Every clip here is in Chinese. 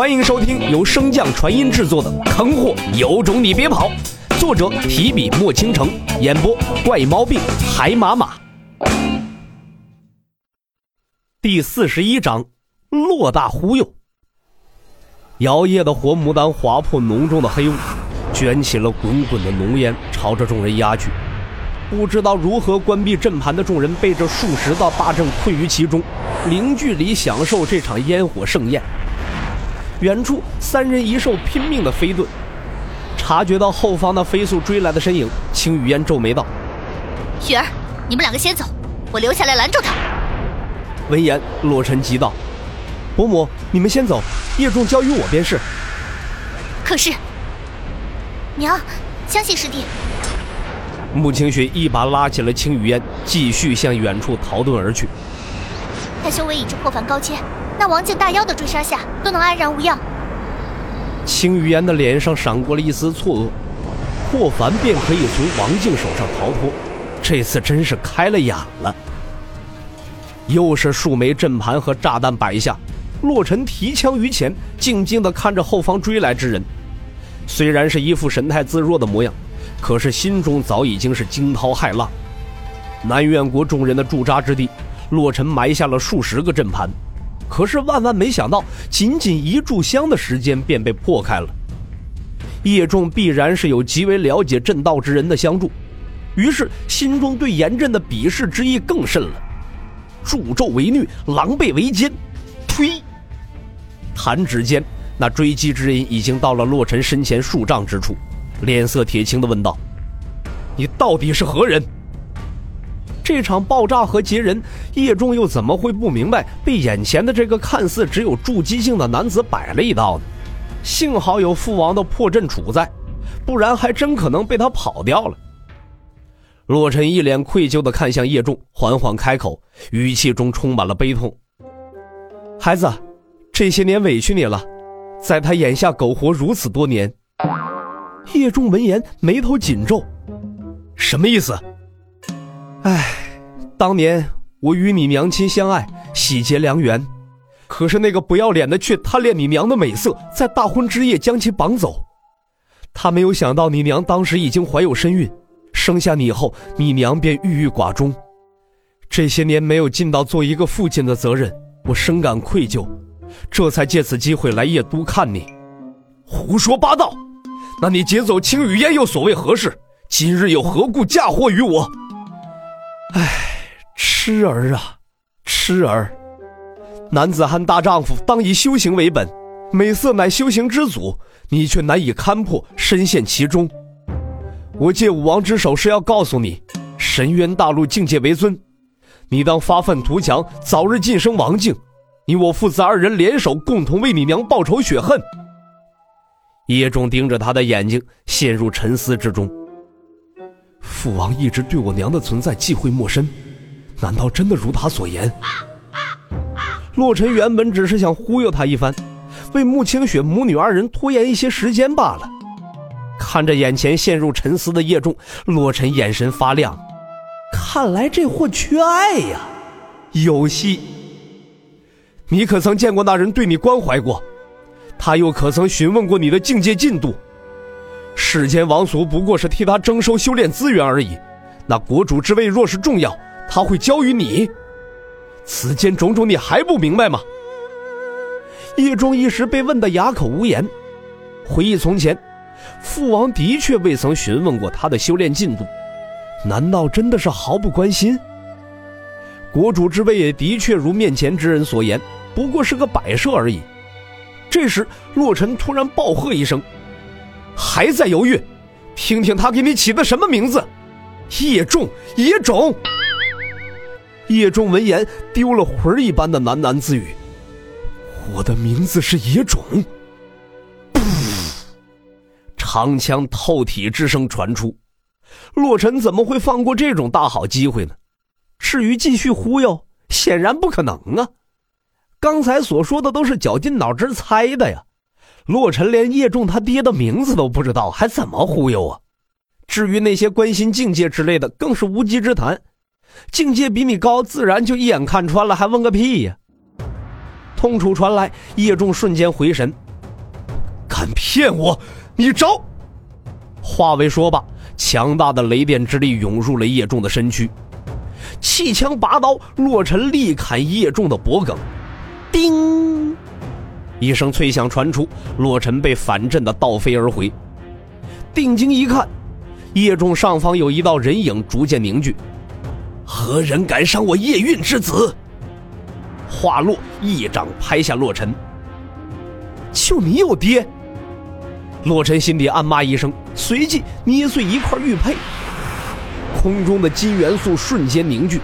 欢迎收听由升降传音制作的《坑货有种你别跑》，作者提笔墨倾城，演播怪毛病海马马。第四十一章，骆大忽悠。摇曳的火牡丹划破浓重的黑雾，卷起了滚滚的浓烟，朝着众人压去。不知道如何关闭阵盘的众人，被这数十道大阵困于其中，零距离享受这场烟火盛宴。远处三人一兽拼命的飞遁，察觉到后方那飞速追来的身影，青雨嫣皱眉道：“雪儿，你们两个先走，我留下来拦住他。”闻言，洛尘急道：“伯母，你们先走，叶仲交于我便是。”可是，娘，相信师弟。穆清雪一把拉起了青雨烟，继续向远处逃遁而去。他修为已至破凡高阶，那王境大妖的追杀下都能安然无恙。青雨嫣的脸上闪过了一丝错愕，霍凡便可以从王境手上逃脱，这次真是开了眼了。又是数枚阵盘和炸弹摆下，洛尘提枪于前，静静地看着后方追来之人。虽然是一副神态自若的模样。可是心中早已经是惊涛骇浪。南苑国众人的驻扎之地，洛尘埋下了数十个阵盘，可是万万没想到，仅仅一炷香的时间便被破开了。叶仲必然是有极为了解阵道之人的相助，于是心中对严阵的鄙视之意更甚了。助纣为虐，狼狈为奸，呸！弹指间，那追击之人已经到了洛尘身前数丈之处。脸色铁青的问道：“你到底是何人？”这场爆炸和劫人，叶仲又怎么会不明白？被眼前的这个看似只有筑基境的男子摆了一道呢？幸好有父王的破阵杵在，不然还真可能被他跑掉了。洛尘一脸愧疚的看向叶仲，缓缓开口，语气中充满了悲痛：“孩子，这些年委屈你了，在他眼下苟活如此多年。”叶仲闻言，眉头紧皱，什么意思？当年我与你娘亲相爱，喜结良缘，可是那个不要脸的却贪恋你娘的美色，在大婚之夜将其绑走。他没有想到你娘当时已经怀有身孕，生下你后，你娘便郁郁寡终。这些年没有尽到做一个父亲的责任，我深感愧疚，这才借此机会来夜都看你。胡说八道！那你劫走青羽烟又所谓何事？今日又何故嫁祸于我？唉，痴儿啊，痴儿！男子汉大丈夫，当以修行为本。美色乃修行之祖，你却难以勘破，深陷其中。我借武王之手是要告诉你，神渊大陆境界为尊，你当发愤图强，早日晋升王境。你我父子二人联手，共同为你娘报仇雪恨。叶仲盯着他的眼睛，陷入沉思之中。父王一直对我娘的存在忌讳莫深，难道真的如他所言？洛尘原本只是想忽悠他一番，为穆清雪母女二人拖延一些时间罢了。看着眼前陷入沉思的叶仲，洛尘眼神发亮，看来这货缺爱呀，有戏。你可曾见过那人对你关怀过？他又可曾询问过你的境界进度？世间王族不过是替他征收修炼资源而已。那国主之位若是重要，他会交于你。此间种种，你还不明白吗？叶仲一时被问得哑口无言。回忆从前，父王的确未曾询问过他的修炼进度，难道真的是毫不关心？国主之位也的确如面前之人所言，不过是个摆设而已。这时，洛尘突然暴喝一声：“还在犹豫？听听他给你起的什么名字？叶仲，野种。”叶仲闻言，丢了魂一般的喃喃自语：“我的名字是野种。”，长枪透体之声传出。洛尘怎么会放过这种大好机会呢？至于继续忽悠，显然不可能啊。刚才所说的都是绞尽脑汁猜的呀，洛尘连叶仲他爹的名字都不知道，还怎么忽悠啊？至于那些关心境界之类的，更是无稽之谈。境界比你高，自然就一眼看穿了，还问个屁呀！痛楚传来，叶仲瞬间回神，敢骗我，你招！话未说罢，强大的雷电之力涌入了叶仲的身躯，弃枪拔刀，洛尘力砍叶仲的脖颈，叮！一声脆响传出，洛尘被反震的倒飞而回。定睛一看，叶仲上方有一道人影逐渐凝聚。何人敢伤我叶韵之子？话落，一掌拍下洛尘。就你有爹？洛尘心底暗骂一声，随即捏碎一块玉佩，空中的金元素瞬间凝聚，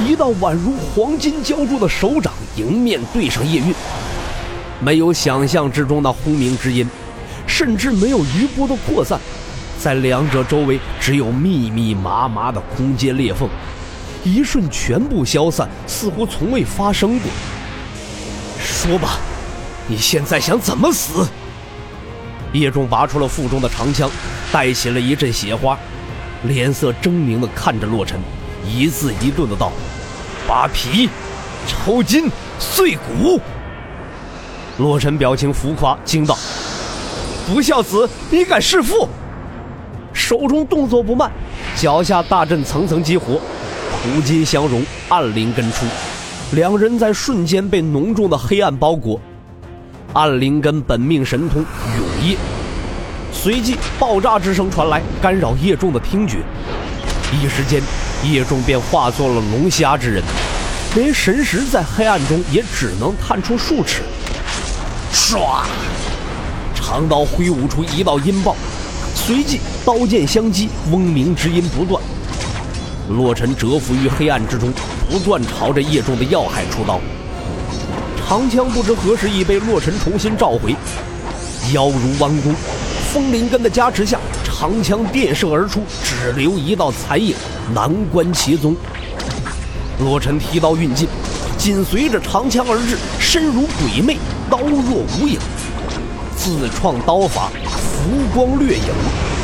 一道宛如黄金浇铸的手掌迎面对上叶韵。没有想象之中的轰鸣之音，甚至没有余波的扩散，在两者周围只有密密麻麻的空间裂缝。一瞬全部消散，似乎从未发生过。说吧，你现在想怎么死？叶仲拔出了腹中的长枪，带起了一阵血花，脸色狰狞的看着洛尘，一字一顿的道：“扒皮，抽筋，碎骨。”洛尘表情浮夸，惊道：“不孝子，你敢弑父！”手中动作不慢，脚下大阵层层激活。土金相融，暗灵根出，两人在瞬间被浓重的黑暗包裹。暗灵根本命神通永夜，随即爆炸之声传来，干扰叶仲的听觉。一时间，叶仲便化作了龙虾之人，连神识在黑暗中也只能探出数尺。唰，长刀挥舞出一道音爆，随即刀剑相击，嗡鸣之音不断。洛尘蛰伏于黑暗之中，不断朝着叶仲的要害出刀。长枪不知何时已被洛尘重新召回，腰如弯弓，风灵根的加持下，长枪电射而出，只留一道残影，难关其踪。洛尘提刀运劲，紧随着长枪而至，身如鬼魅，刀若无影，自创刀法，浮光掠影。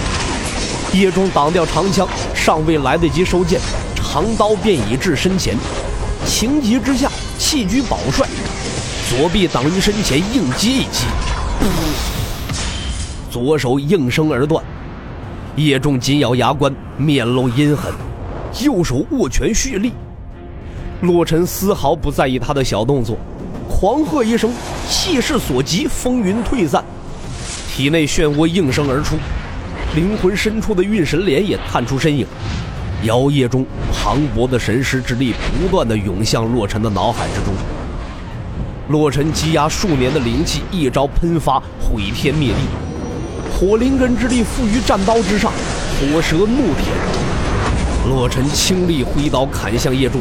叶中挡掉长枪，尚未来得及收剑，长刀便已至身前。情急之下，弃居宝帅，左臂挡于身前，硬击一击，左手应声而断。叶中紧咬牙关，面露阴狠，右手握拳蓄力。洛尘丝毫不在意他的小动作，狂喝一声，气势所及，风云退散，体内漩涡应声而出。灵魂深处的运神莲也探出身影，摇曳中磅礴的神识之力不断的涌向洛尘的脑海之中。洛尘积压数年的灵气一招喷发，毁天灭地，火灵根之力附于战刀之上，火蛇怒舔。洛尘倾力挥刀砍向叶柱，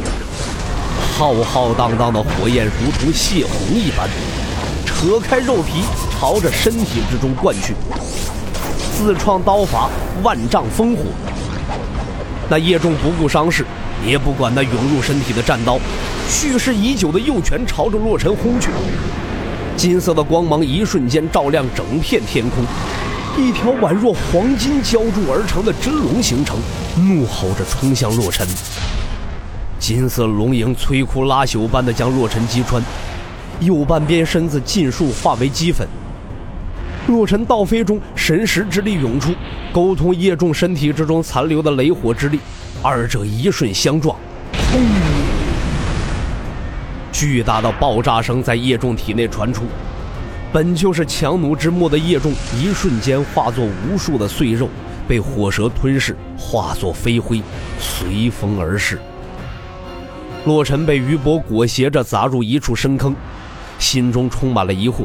浩浩荡荡的火焰如同泄洪一般，扯开肉皮朝着身体之中灌去。自创刀法万丈烽火，那叶仲不顾伤势，也不管那涌入身体的战刀，蓄势已久的右拳朝着洛尘轰去。金色的光芒一瞬间照亮整片天空，一条宛若黄金浇铸而成的真龙形成，怒吼着冲向洛尘。金色龙影摧枯拉朽般的将洛尘击穿，右半边身子尽数化为齑粉。洛尘倒飞中，神识之力涌出，沟通叶仲身体之中残留的雷火之力，二者一瞬相撞，轰！巨大的爆炸声在叶仲体内传出，本就是强弩之末的叶仲，一瞬间化作无数的碎肉，被火蛇吞噬，化作飞灰，随风而逝。洛尘被余波裹挟着砸入一处深坑，心中充满了疑惑。